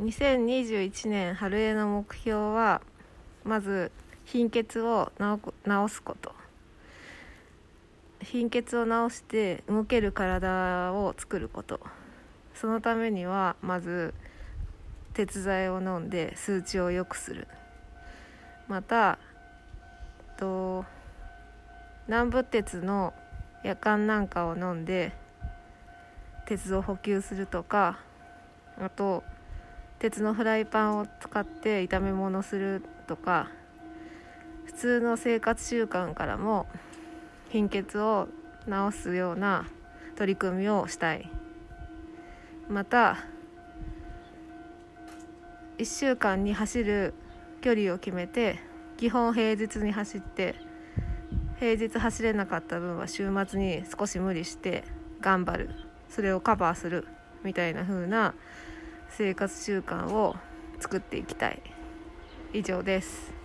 2021年春への目標はまず貧血を治すこと。貧血を治して動ける体を作ること。そのためにはまず鉄剤を飲んで数値を良くする。またと南部鉄の夜間なんかを飲んで鉄を補給するとかあと鉄のフライパンを使って炒め物するとか普通の生活習慣からも貧血を治すような取り組みをしたい。また1週間に走る距離を決めて基本平日に走って平日走れなかった分は週末に少し無理して頑張る。それをカバーするみたいな風な生活習慣を作っていきたい。以上です。